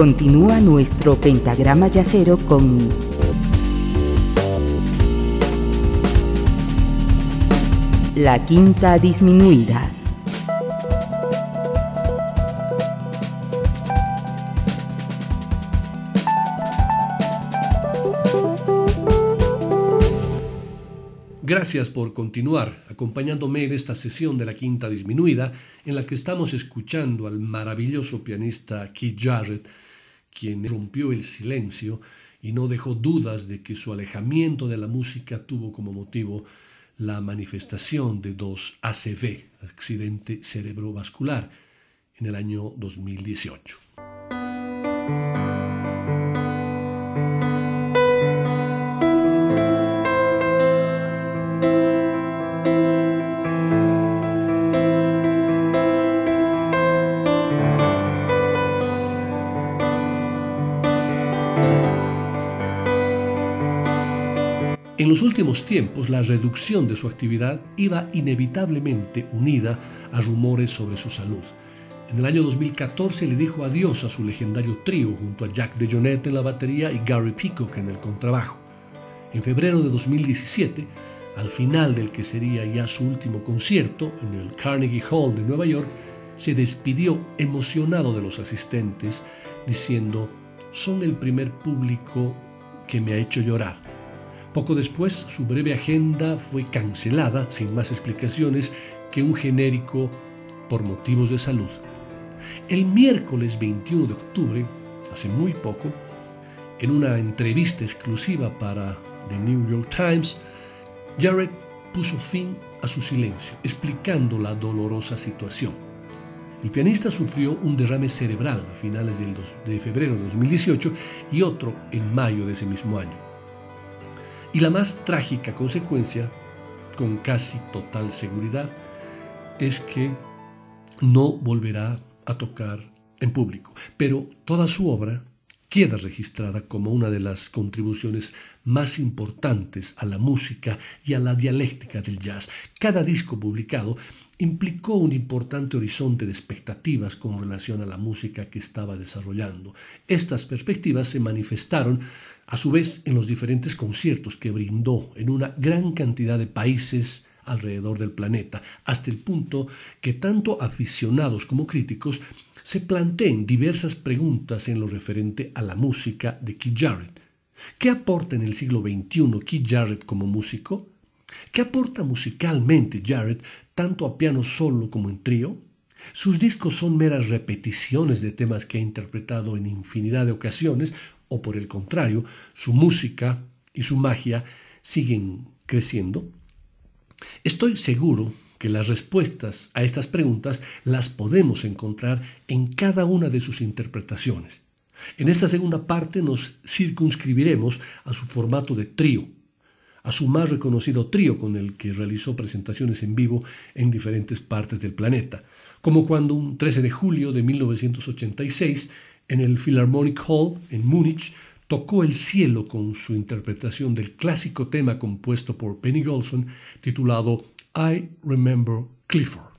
Continúa nuestro pentagrama yacero con la quinta disminuida. Gracias por continuar acompañándome en esta sesión de la quinta disminuida en la que estamos escuchando al maravilloso pianista Keith Jarrett, quien rompió el silencio y no dejó dudas de que su alejamiento de la música tuvo como motivo la manifestación de dos ACV, accidente cerebrovascular, en el año 2018. Los últimos tiempos, la reducción de su actividad iba inevitablemente unida a rumores sobre su salud. En el año 2014 le dijo adiós a su legendario trío junto a Jack DeJohnette en la batería y Gary Peacock en el contrabajo. En febrero de 2017, al final del que sería ya su último concierto en el Carnegie Hall de Nueva York, se despidió emocionado de los asistentes, diciendo, son el primer público que me ha hecho llorar. Poco después, su breve agenda fue cancelada, sin más explicaciones que un genérico por motivos de salud. El miércoles 21 de octubre, hace muy poco, en una entrevista exclusiva para The New York Times, Jared puso fin a su silencio, explicando la dolorosa situación. El pianista sufrió un derrame cerebral a finales de febrero de 2018 y otro en mayo de ese mismo año. Y la más trágica consecuencia, con casi total seguridad, es que no volverá a tocar en público. Pero toda su obra queda registrada como una de las contribuciones más importantes a la música y a la dialéctica del jazz. Cada disco publicado implicó un importante horizonte de expectativas con relación a la música que estaba desarrollando. Estas perspectivas se manifestaron a su vez en los diferentes conciertos que brindó en una gran cantidad de países alrededor del planeta, hasta el punto que tanto aficionados como críticos se planteen diversas preguntas en lo referente a la música de Keith Jarrett. ¿Qué aporta en el siglo XXI Keith Jarrett como músico? ¿Qué aporta musicalmente Jarrett tanto a piano solo como en trío? Sus discos son meras repeticiones de temas que ha interpretado en infinidad de ocasiones o por el contrario, su música y su magia siguen creciendo? Estoy seguro que las respuestas a estas preguntas las podemos encontrar en cada una de sus interpretaciones. En esta segunda parte nos circunscribiremos a su formato de trío, a su más reconocido trío con el que realizó presentaciones en vivo en diferentes partes del planeta, como cuando un 13 de julio de 1986 en el Philharmonic Hall en Múnich tocó el cielo con su interpretación del clásico tema compuesto por Benny Golson titulado I Remember Clifford.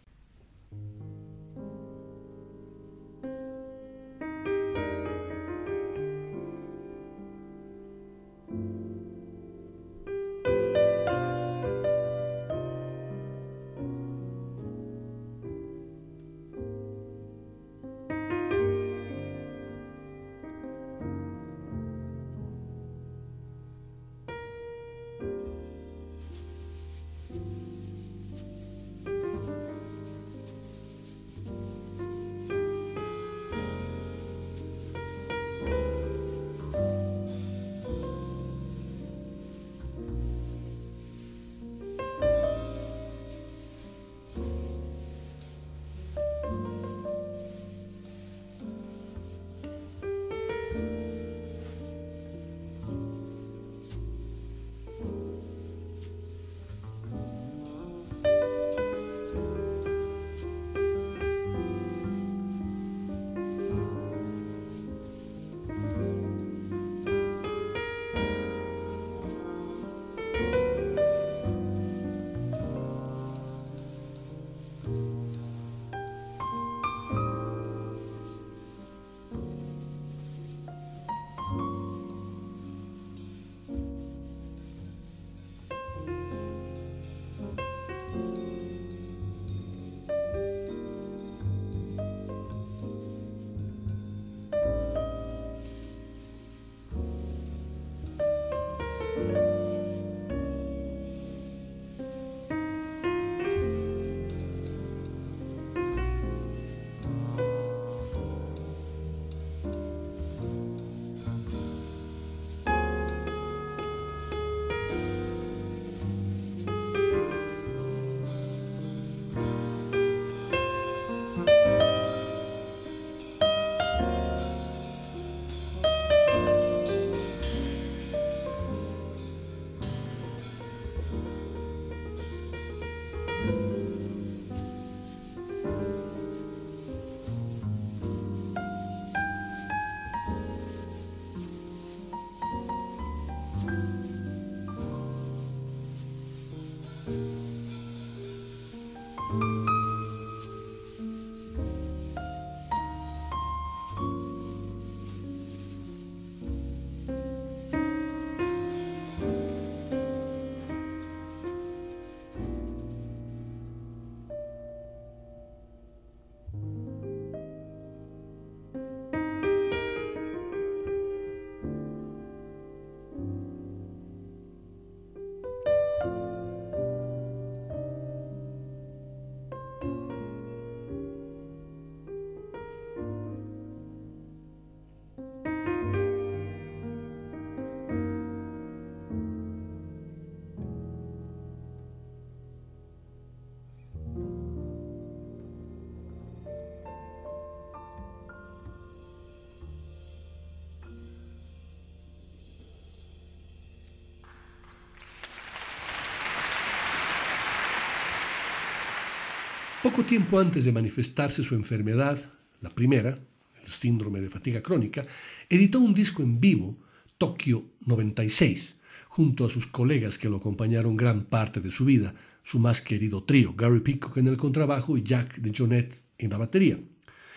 Poco tiempo antes de manifestarse su enfermedad, la primera, el síndrome de fatiga crónica, editó un disco en vivo, Tokio 96, junto a sus colegas que lo acompañaron gran parte de su vida, su más querido trío, Gary Peacock en el contrabajo y Jack de Jonette en la batería.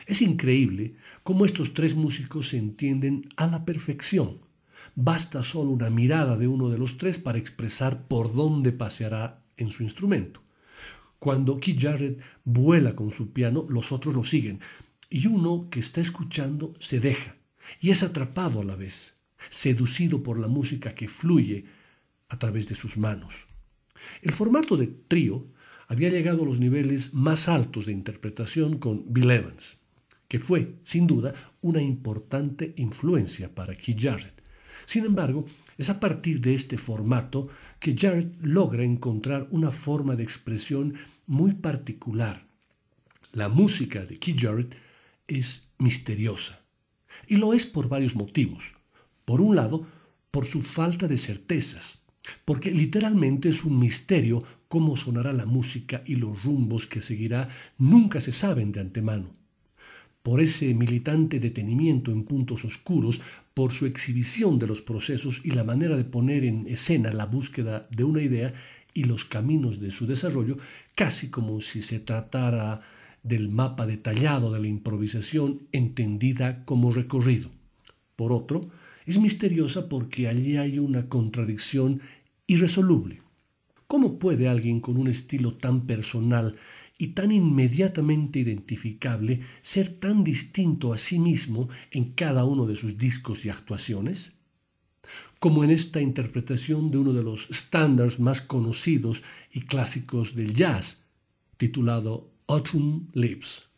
Es increíble cómo estos tres músicos se entienden a la perfección. Basta solo una mirada de uno de los tres para expresar por dónde paseará en su instrumento. Cuando Keith Jarrett vuela con su piano, los otros lo siguen, y uno que está escuchando se deja, y es atrapado a la vez, seducido por la música que fluye a través de sus manos. El formato de trío había llegado a los niveles más altos de interpretación con Bill Evans, que fue, sin duda, una importante influencia para Keith Jarrett. Sin embargo, es a partir de este formato que Jarrett logra encontrar una forma de expresión muy particular. La música de Keith Jarrett es misteriosa. Y lo es por varios motivos. Por un lado, por su falta de certezas, porque literalmente es un misterio cómo sonará la música y los rumbos que seguirá nunca se saben de antemano por ese militante detenimiento en puntos oscuros, por su exhibición de los procesos y la manera de poner en escena la búsqueda de una idea y los caminos de su desarrollo, casi como si se tratara del mapa detallado de la improvisación entendida como recorrido. Por otro, es misteriosa porque allí hay una contradicción irresoluble. ¿Cómo puede alguien con un estilo tan personal y tan inmediatamente identificable ser tan distinto a sí mismo en cada uno de sus discos y actuaciones? Como en esta interpretación de uno de los estándares más conocidos y clásicos del jazz, titulado Autumn Leaves.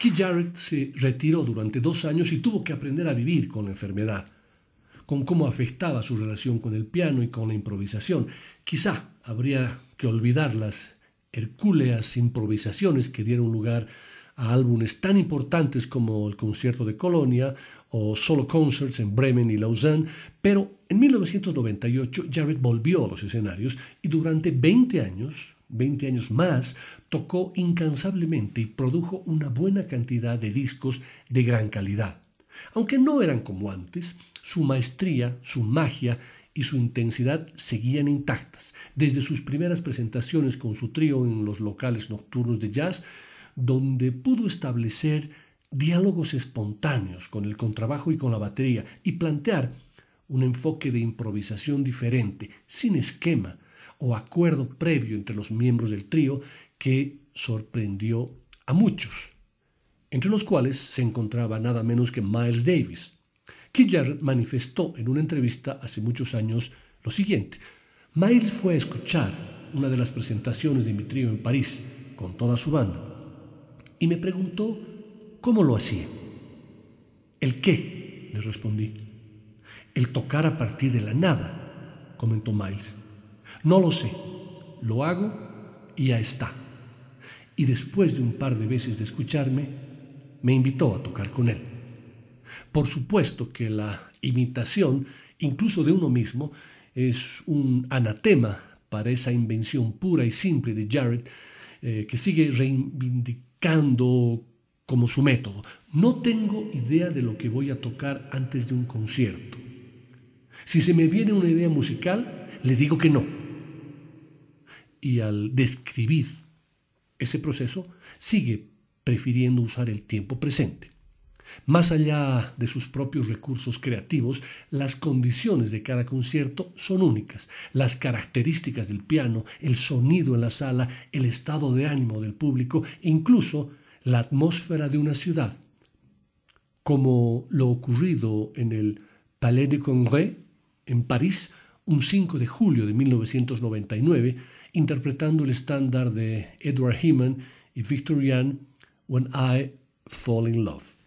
Keith Jarrett se retiró durante dos años y tuvo que aprender a vivir con la enfermedad, con cómo afectaba su relación con el piano y con la improvisación. Quizá habría que olvidar las hercúleas improvisaciones que dieron lugar a álbumes tan importantes como el concierto de Colonia o solo concerts en Bremen y Lausanne, pero en 1998 Jarrett volvió a los escenarios y durante 20 años 20 años más, tocó incansablemente y produjo una buena cantidad de discos de gran calidad. Aunque no eran como antes, su maestría, su magia y su intensidad seguían intactas, desde sus primeras presentaciones con su trío en los locales nocturnos de jazz, donde pudo establecer diálogos espontáneos con el contrabajo y con la batería y plantear un enfoque de improvisación diferente, sin esquema, o acuerdo previo entre los miembros del trío que sorprendió a muchos, entre los cuales se encontraba nada menos que Miles Davis. Jarrett manifestó en una entrevista hace muchos años lo siguiente. Miles fue a escuchar una de las presentaciones de mi trío en París con toda su banda y me preguntó cómo lo hacía. ¿El qué? le respondí. El tocar a partir de la nada, comentó Miles. No lo sé, lo hago y ya está. Y después de un par de veces de escucharme, me invitó a tocar con él. Por supuesto que la imitación, incluso de uno mismo, es un anatema para esa invención pura y simple de Jarrett, eh, que sigue reivindicando como su método. No tengo idea de lo que voy a tocar antes de un concierto. Si se me viene una idea musical, le digo que no y al describir ese proceso sigue prefiriendo usar el tiempo presente. Más allá de sus propios recursos creativos, las condiciones de cada concierto son únicas. Las características del piano, el sonido en la sala, el estado de ánimo del público e incluso la atmósfera de una ciudad. Como lo ocurrido en el Palais de Congrès en París un 5 de julio de 1999, interpretando el estándar de Edward Heman y Victor Young, When I Fall in Love.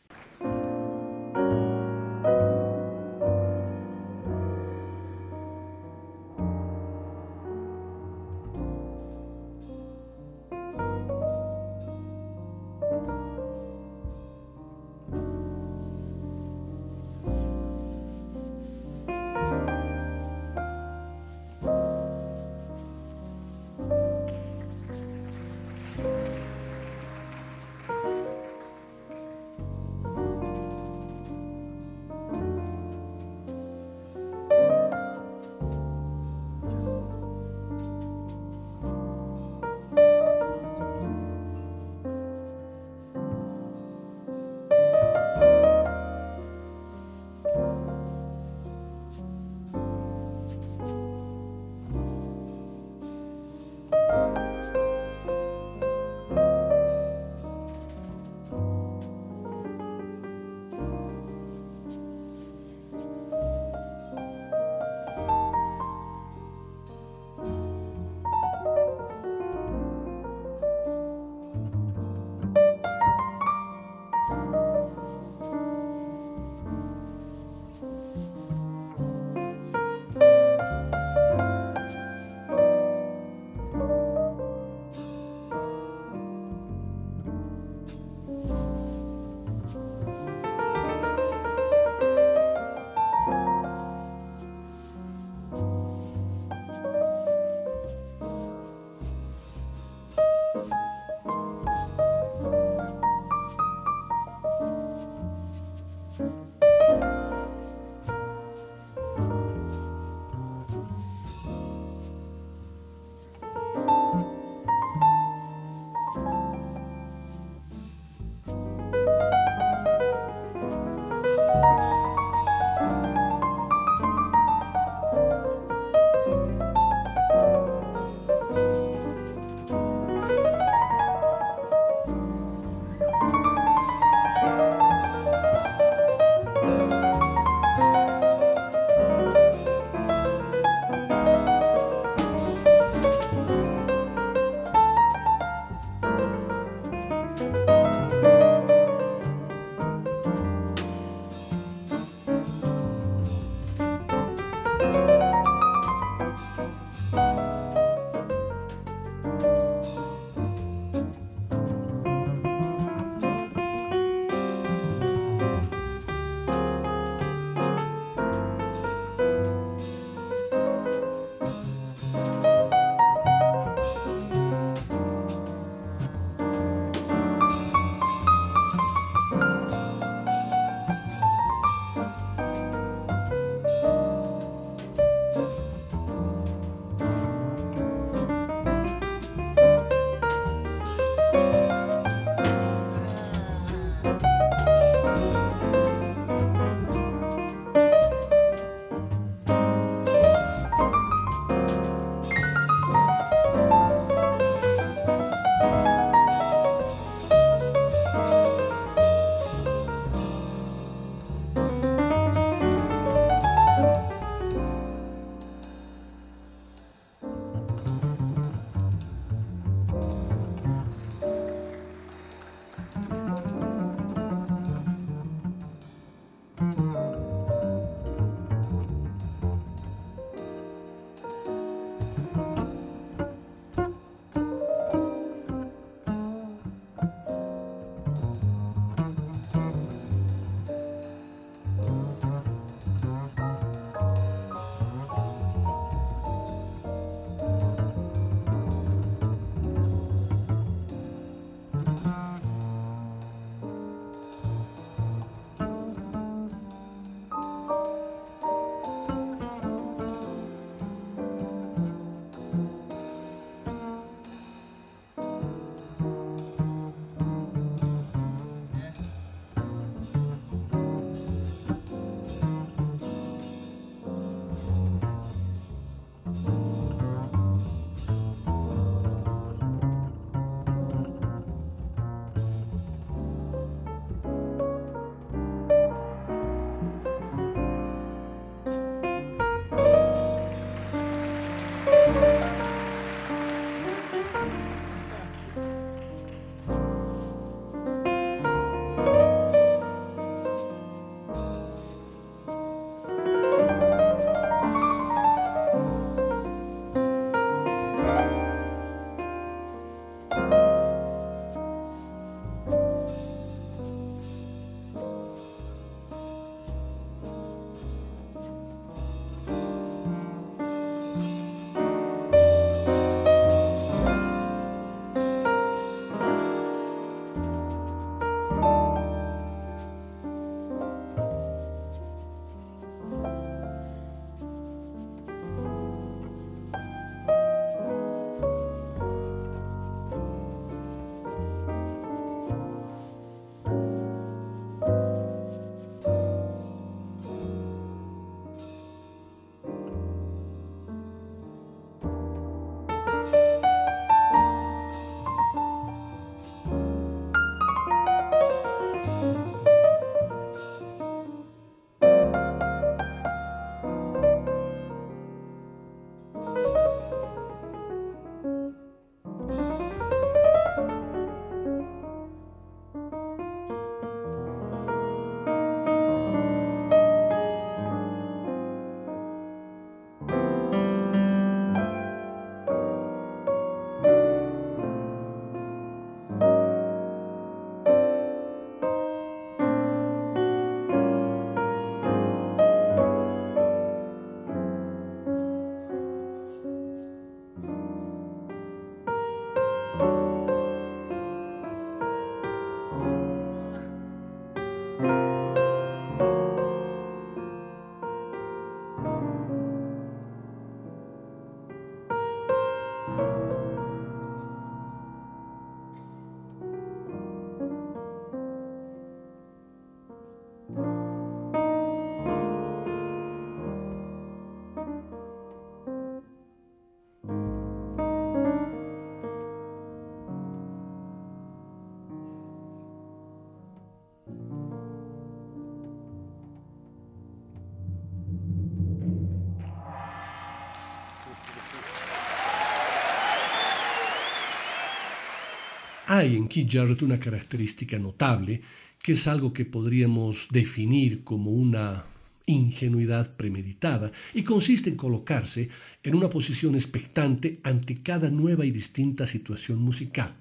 Hay en Keith Jarrett una característica notable que es algo que podríamos definir como una ingenuidad premeditada y consiste en colocarse en una posición expectante ante cada nueva y distinta situación musical.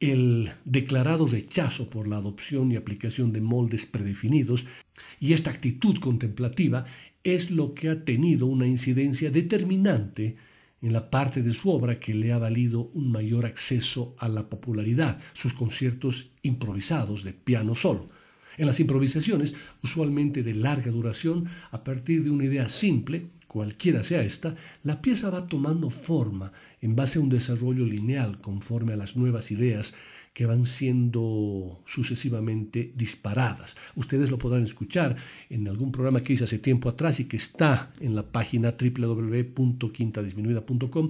El declarado rechazo por la adopción y aplicación de moldes predefinidos y esta actitud contemplativa es lo que ha tenido una incidencia determinante en la parte de su obra que le ha valido un mayor acceso a la popularidad, sus conciertos improvisados de piano solo. En las improvisaciones, usualmente de larga duración, a partir de una idea simple, cualquiera sea esta, la pieza va tomando forma en base a un desarrollo lineal conforme a las nuevas ideas que van siendo sucesivamente disparadas. Ustedes lo podrán escuchar en algún programa que hice hace tiempo atrás y que está en la página www.quintadisminuida.com.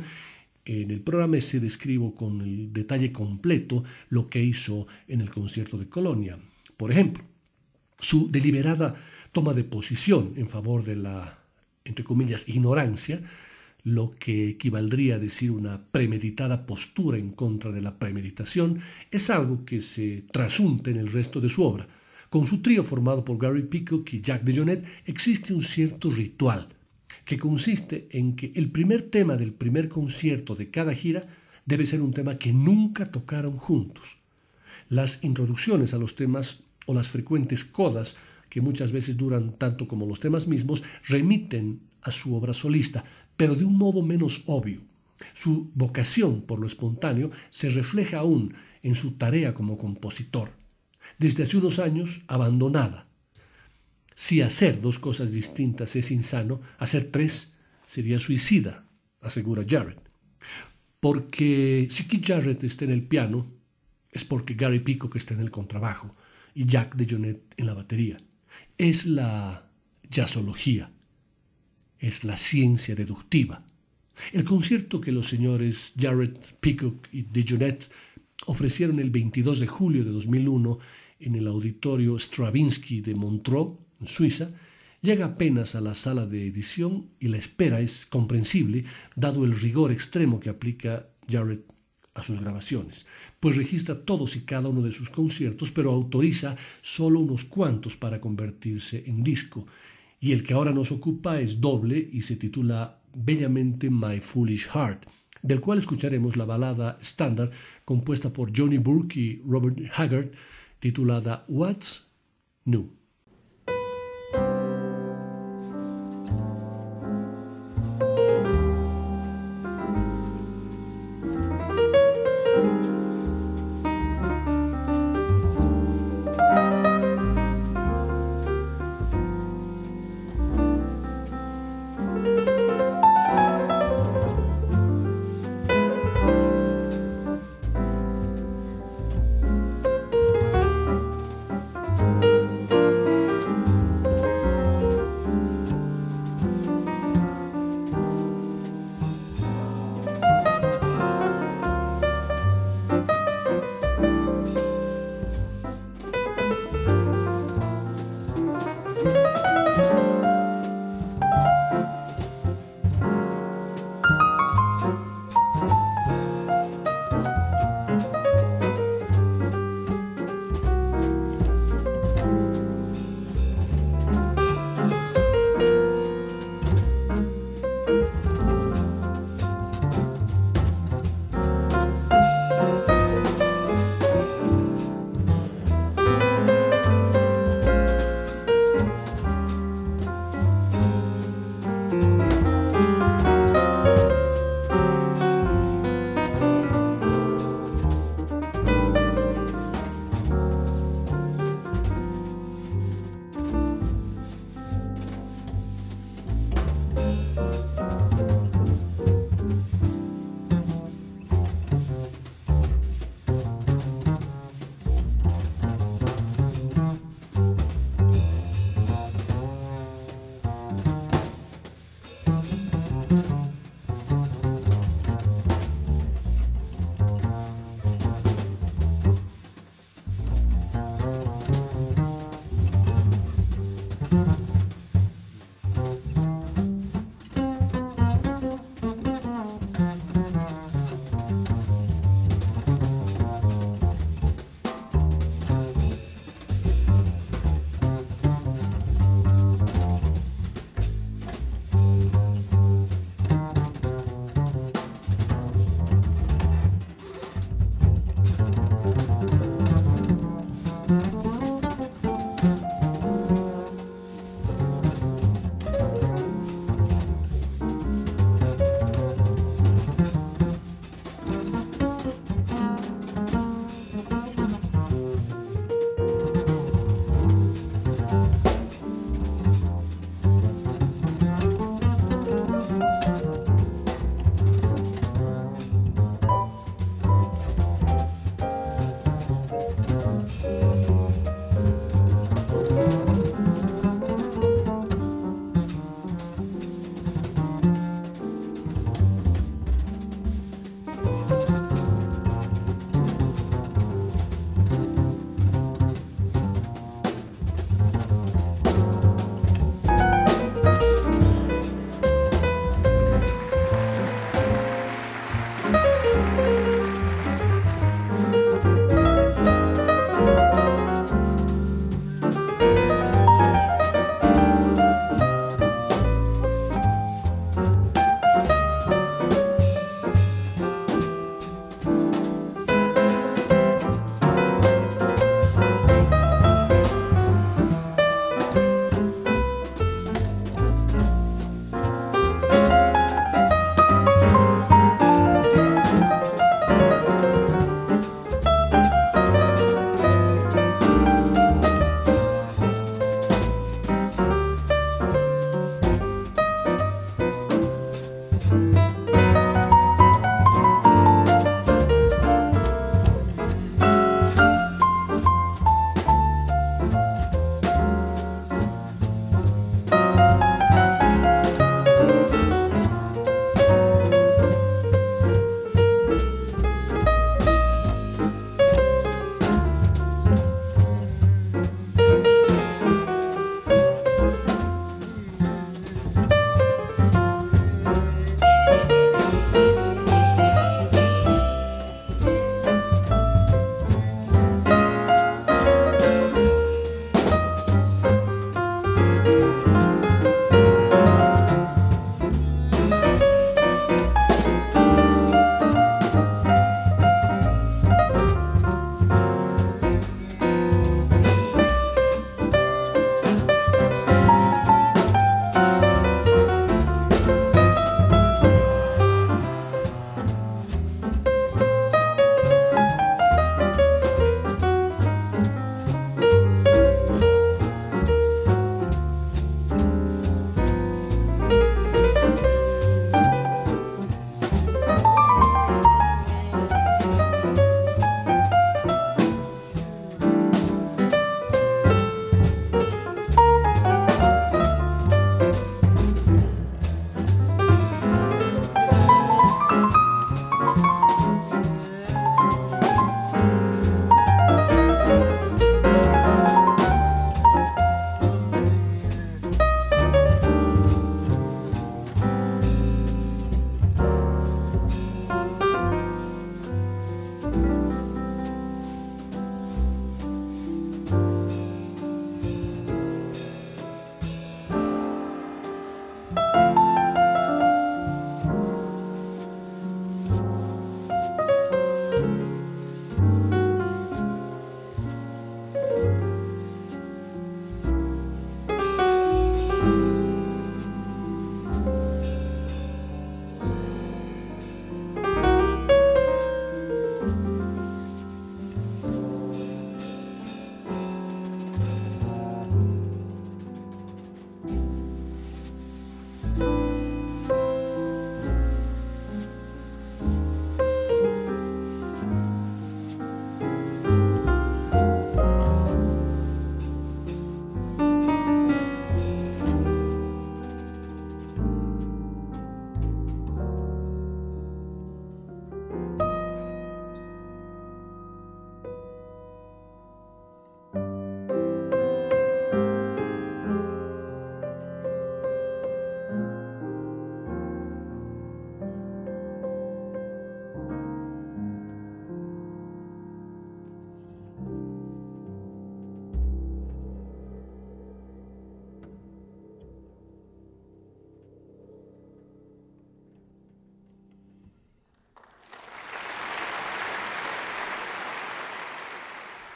En el programa se describo con el detalle completo lo que hizo en el concierto de Colonia. Por ejemplo, su deliberada toma de posición en favor de la, entre comillas, ignorancia, lo que equivaldría a decir una premeditada postura en contra de la premeditación, es algo que se trasunte en el resto de su obra. Con su trío formado por Gary Peacock y Jack DeJohnette existe un cierto ritual, que consiste en que el primer tema del primer concierto de cada gira debe ser un tema que nunca tocaron juntos. Las introducciones a los temas o las frecuentes codas que muchas veces duran tanto como los temas mismos, remiten a su obra solista, pero de un modo menos obvio. Su vocación por lo espontáneo se refleja aún en su tarea como compositor, desde hace unos años abandonada. Si hacer dos cosas distintas es insano, hacer tres sería suicida, asegura Jarrett. Porque si Keith Jarrett está en el piano, es porque Gary Peacock está en el contrabajo y Jack de en la batería. Es la jazzología, es la ciencia deductiva. El concierto que los señores Jarrett, Peacock y de ofrecieron el 22 de julio de 2001 en el auditorio Stravinsky de Montreux, en Suiza, llega apenas a la sala de edición y la espera es comprensible dado el rigor extremo que aplica Jarrett a sus grabaciones, pues registra todos y cada uno de sus conciertos, pero autoriza solo unos cuantos para convertirse en disco. Y el que ahora nos ocupa es doble y se titula bellamente My Foolish Heart, del cual escucharemos la balada estándar compuesta por Johnny Burke y Robert Haggard, titulada What's New.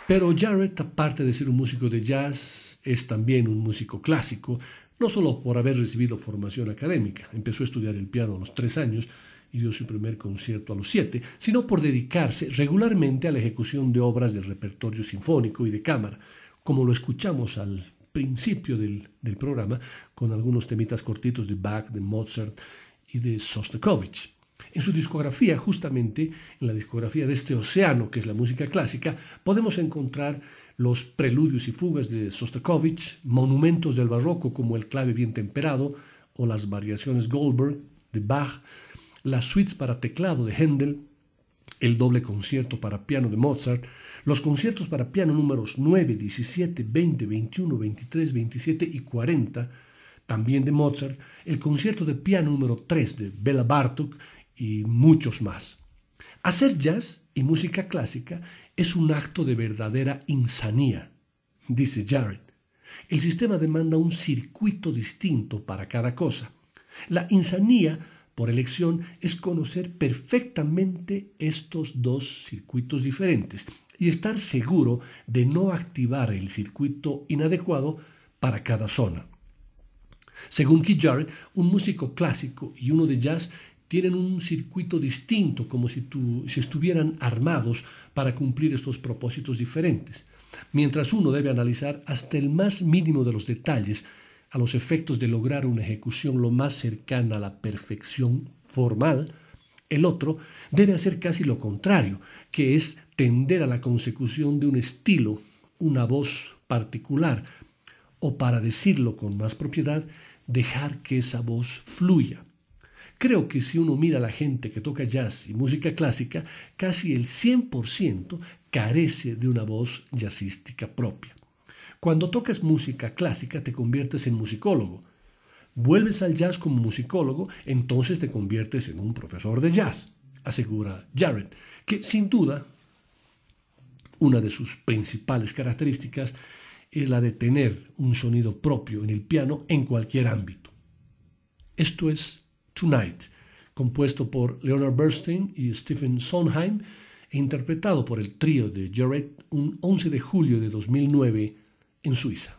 Pero Jarrett, aparte de ser un músico de jazz, es también un músico clásico, no solo por haber recibido formación académica, empezó a estudiar el piano a los tres años y dio su primer concierto a los siete, sino por dedicarse regularmente a la ejecución de obras del repertorio sinfónico y de cámara, como lo escuchamos al principio del, del programa con algunos temitas cortitos de Bach, de Mozart y de Sostakovich. En su discografía, justamente en la discografía de este océano que es la música clásica, podemos encontrar los preludios y fugas de Sostakovich, monumentos del barroco como el clave bien temperado o las variaciones Goldberg de Bach, las suites para teclado de Händel, el doble concierto para piano de Mozart, los conciertos para piano números 9, 17, 20, 21, 23, 27 y 40, también de Mozart, el concierto de piano número 3 de Bela Bartok y muchos más. Hacer jazz y música clásica es un acto de verdadera insanía, dice Jared. El sistema demanda un circuito distinto para cada cosa. La insanía, por elección, es conocer perfectamente estos dos circuitos diferentes y estar seguro de no activar el circuito inadecuado para cada zona. Según Keith Jarrett, un músico clásico y uno de jazz tienen un circuito distinto, como si, si estuvieran armados para cumplir estos propósitos diferentes, mientras uno debe analizar hasta el más mínimo de los detalles a los efectos de lograr una ejecución lo más cercana a la perfección formal, el otro debe hacer casi lo contrario, que es tender a la consecución de un estilo, una voz particular, o para decirlo con más propiedad, dejar que esa voz fluya. Creo que si uno mira a la gente que toca jazz y música clásica, casi el 100% carece de una voz jazzística propia. Cuando tocas música clásica te conviertes en musicólogo. Vuelves al jazz como musicólogo, entonces te conviertes en un profesor de jazz, asegura Jarrett, que sin duda una de sus principales características es la de tener un sonido propio en el piano en cualquier ámbito. Esto es Tonight, compuesto por Leonard Bernstein y Stephen Sondheim e interpretado por el trío de Jarrett un 11 de julio de 2009 en Suiza.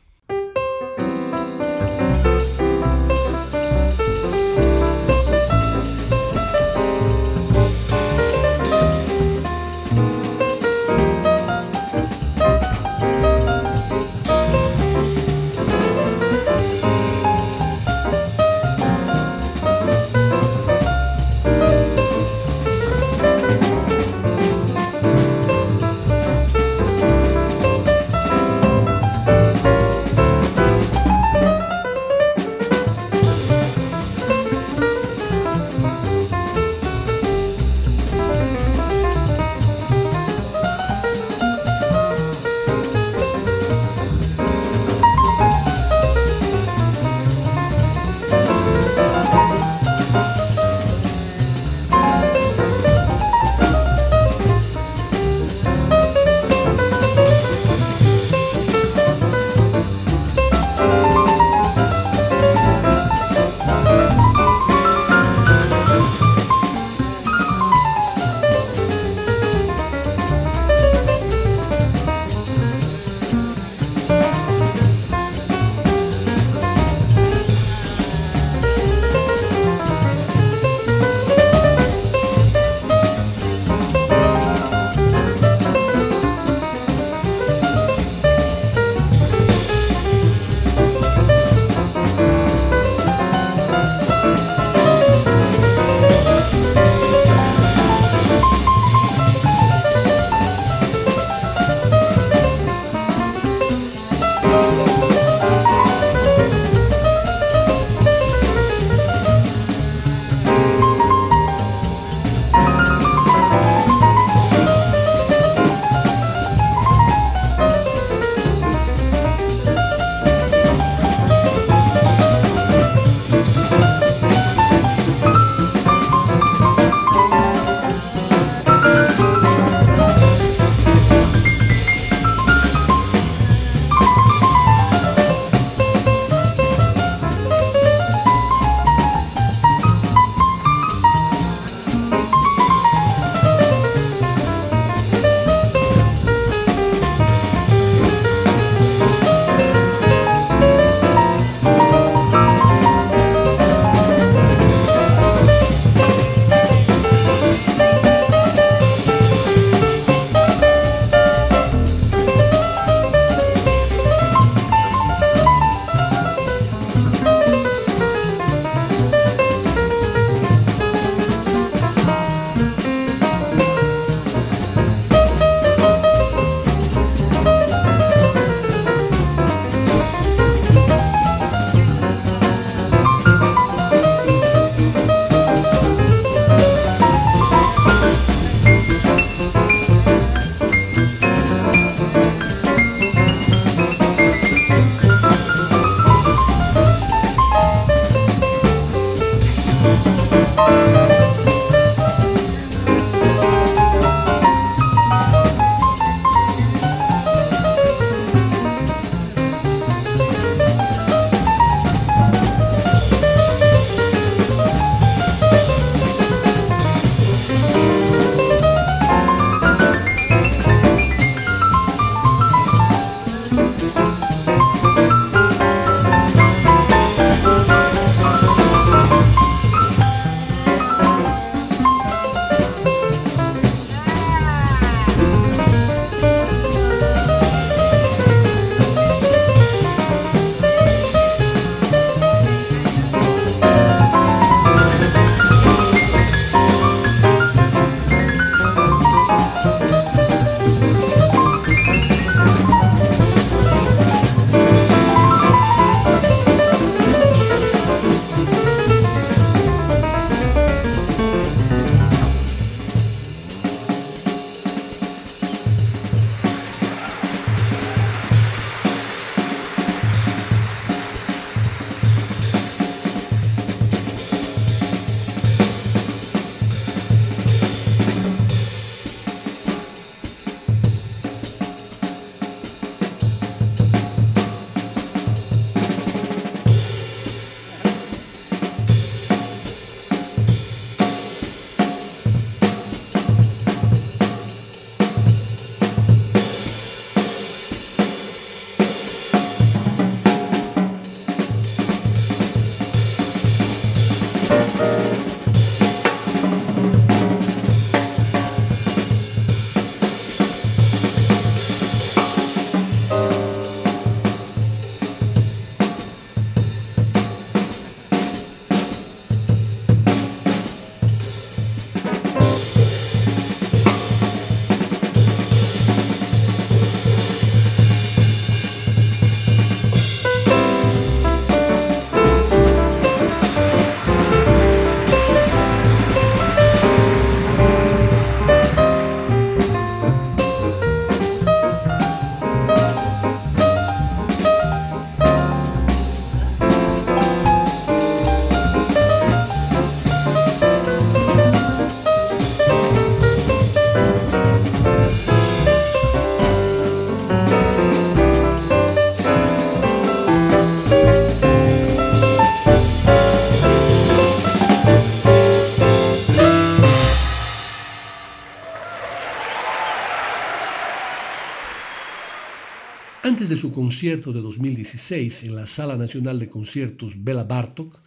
De su concierto de 2016 en la Sala Nacional de Conciertos Bela Bartok,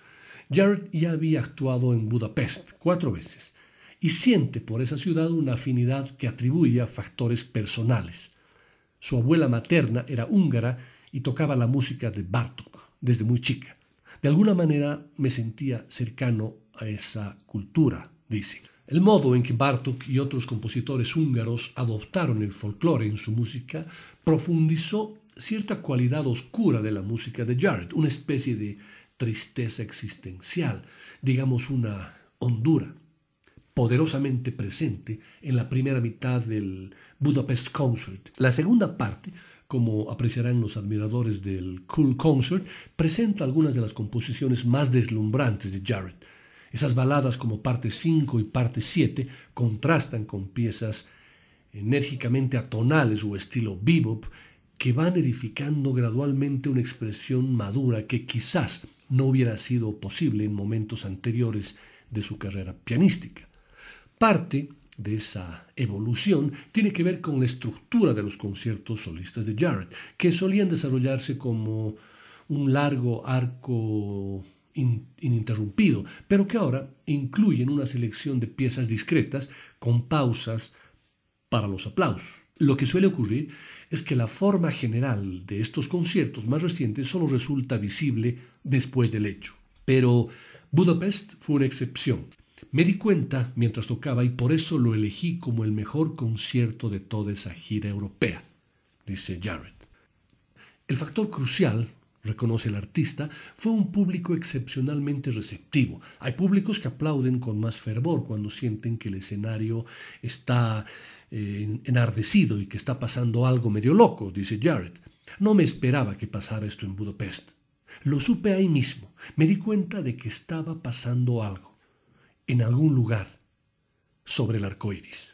Jared ya había actuado en Budapest cuatro veces y siente por esa ciudad una afinidad que atribuye a factores personales. Su abuela materna era húngara y tocaba la música de Bartok desde muy chica. De alguna manera me sentía cercano a esa cultura, dice. El modo en que Bartok y otros compositores húngaros adoptaron el folclore en su música profundizó cierta cualidad oscura de la música de Jared, una especie de tristeza existencial, digamos una hondura, poderosamente presente en la primera mitad del Budapest Concert. La segunda parte, como apreciarán los admiradores del Cool Concert, presenta algunas de las composiciones más deslumbrantes de Jared esas baladas como parte 5 y parte 7 contrastan con piezas enérgicamente atonales o estilo bebop que van edificando gradualmente una expresión madura que quizás no hubiera sido posible en momentos anteriores de su carrera pianística. Parte de esa evolución tiene que ver con la estructura de los conciertos solistas de Jarrett, que solían desarrollarse como un largo arco ininterrumpido, pero que ahora incluyen una selección de piezas discretas con pausas para los aplausos. Lo que suele ocurrir es que la forma general de estos conciertos más recientes solo resulta visible después del hecho. Pero Budapest fue una excepción. Me di cuenta mientras tocaba y por eso lo elegí como el mejor concierto de toda esa gira europea, dice Jared. El factor crucial reconoce el artista, fue un público excepcionalmente receptivo. Hay públicos que aplauden con más fervor cuando sienten que el escenario está eh, enardecido y que está pasando algo medio loco, dice Jared. No me esperaba que pasara esto en Budapest. Lo supe ahí mismo. Me di cuenta de que estaba pasando algo, en algún lugar, sobre el arco iris.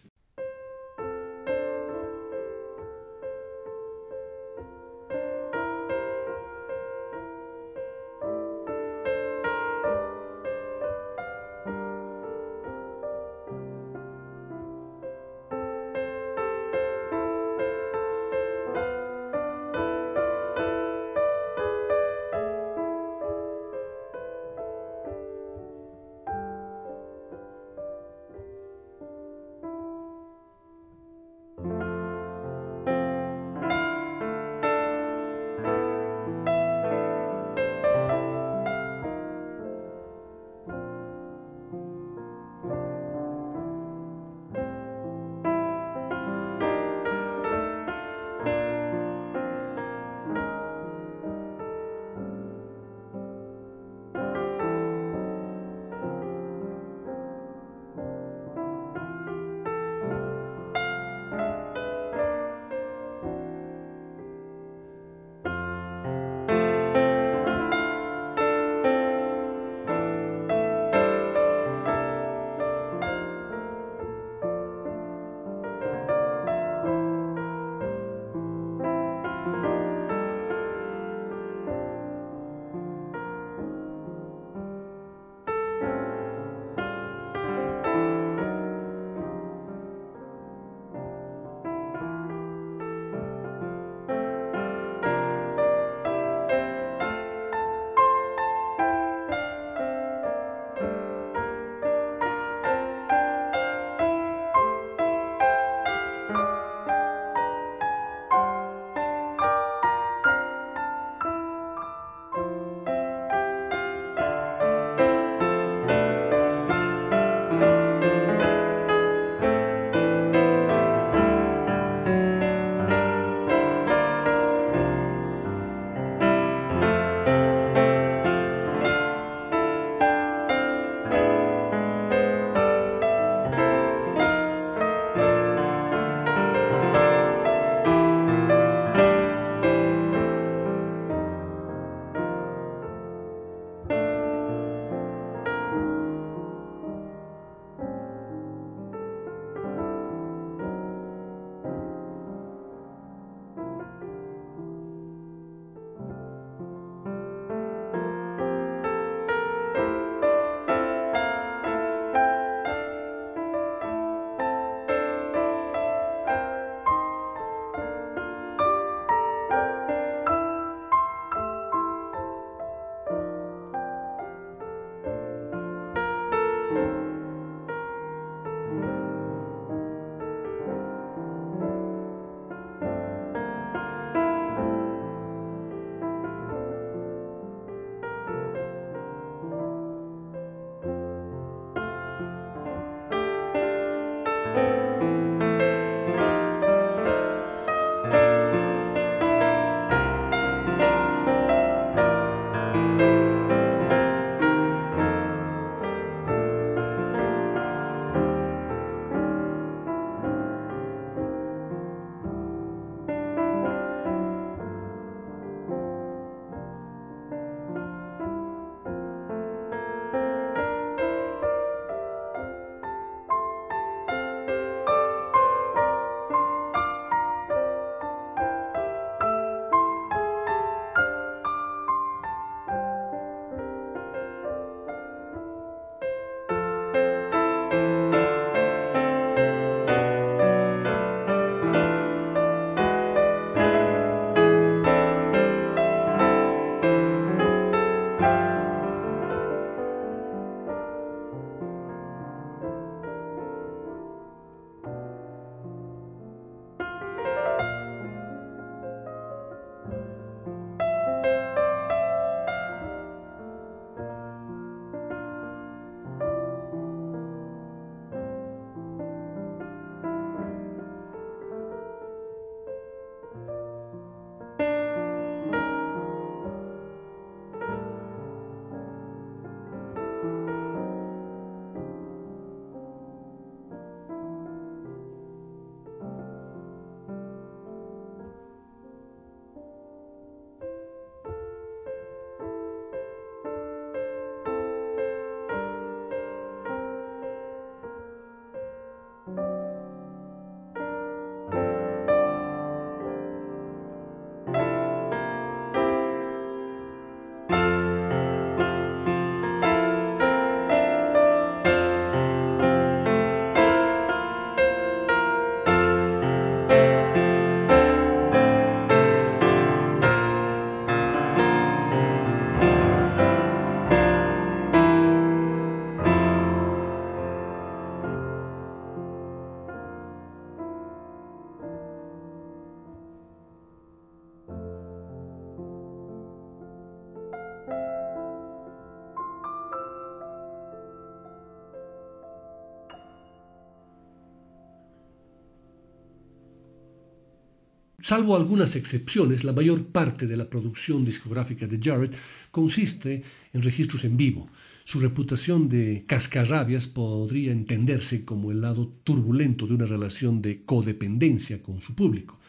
Salvo algunas excepciones, la mayor parte de la producción discográfica de Jarrett consiste en registros en vivo. Su reputación de cascarrabias podría entenderse como el lado turbulento de una relación de codependencia con su público.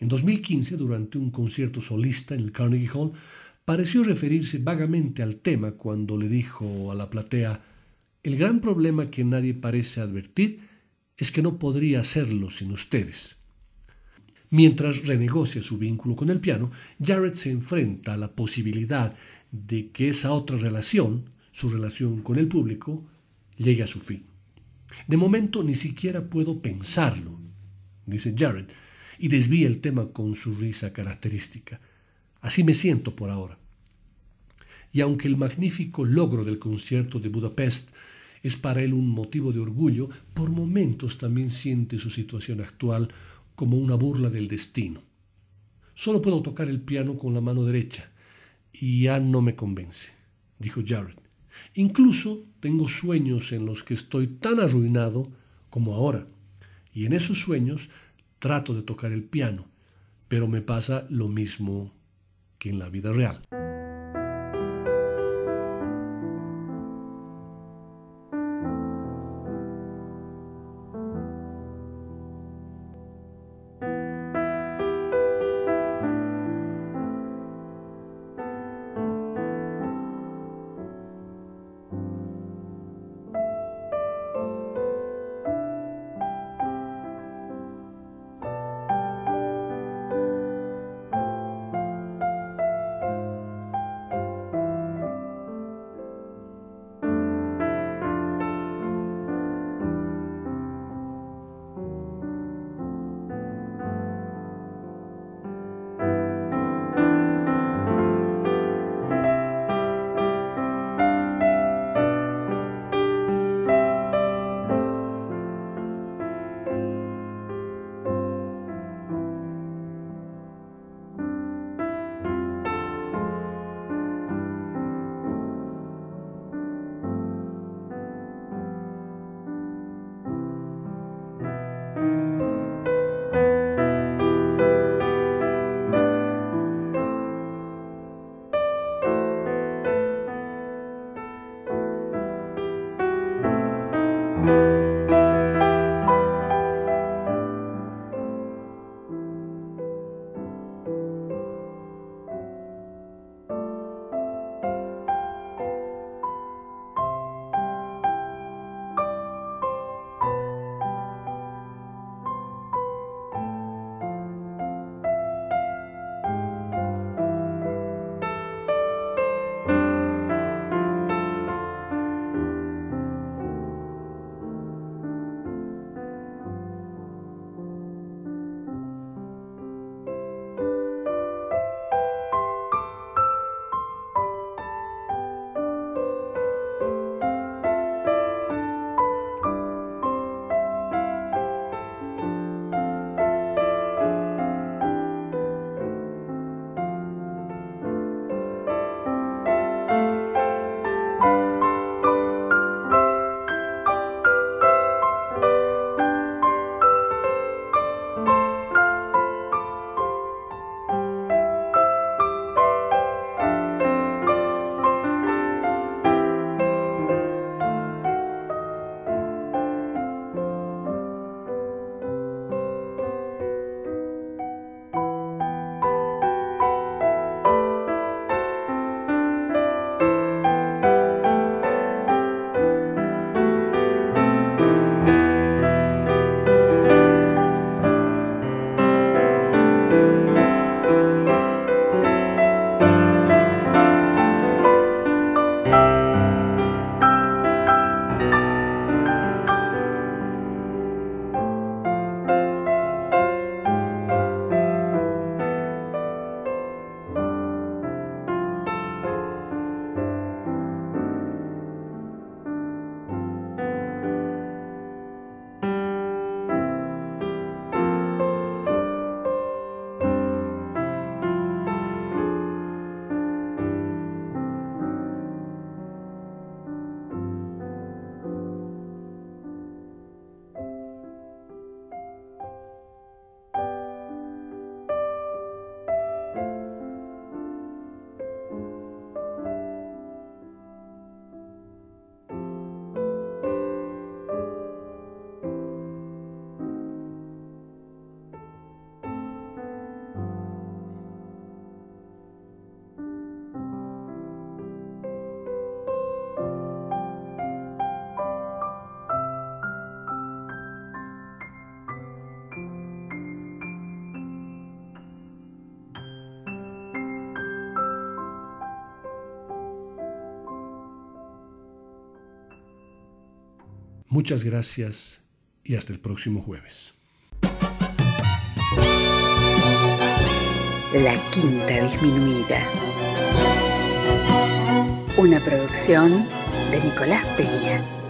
En 2015, durante un concierto solista en el Carnegie Hall, pareció referirse vagamente al tema cuando le dijo a la platea, el gran problema que nadie parece advertir es que no podría hacerlo sin ustedes. Mientras renegocia su vínculo con el piano, Jarrett se enfrenta a la posibilidad de que esa otra relación, su relación con el público, llegue a su fin. De momento ni siquiera puedo pensarlo, dice Jarrett, y desvía el tema con su risa característica. Así me siento por ahora. Y aunque el magnífico logro del concierto de Budapest es para él un motivo de orgullo, por momentos también siente su situación actual como una burla del destino. Solo puedo tocar el piano con la mano derecha y ya no me convence, dijo Jared. Incluso tengo sueños en los que estoy tan arruinado como ahora, y en esos sueños trato de tocar el piano, pero me pasa lo mismo que en la vida real. Muchas gracias y hasta el próximo jueves. La Quinta Disminuida. Una producción de Nicolás Peña.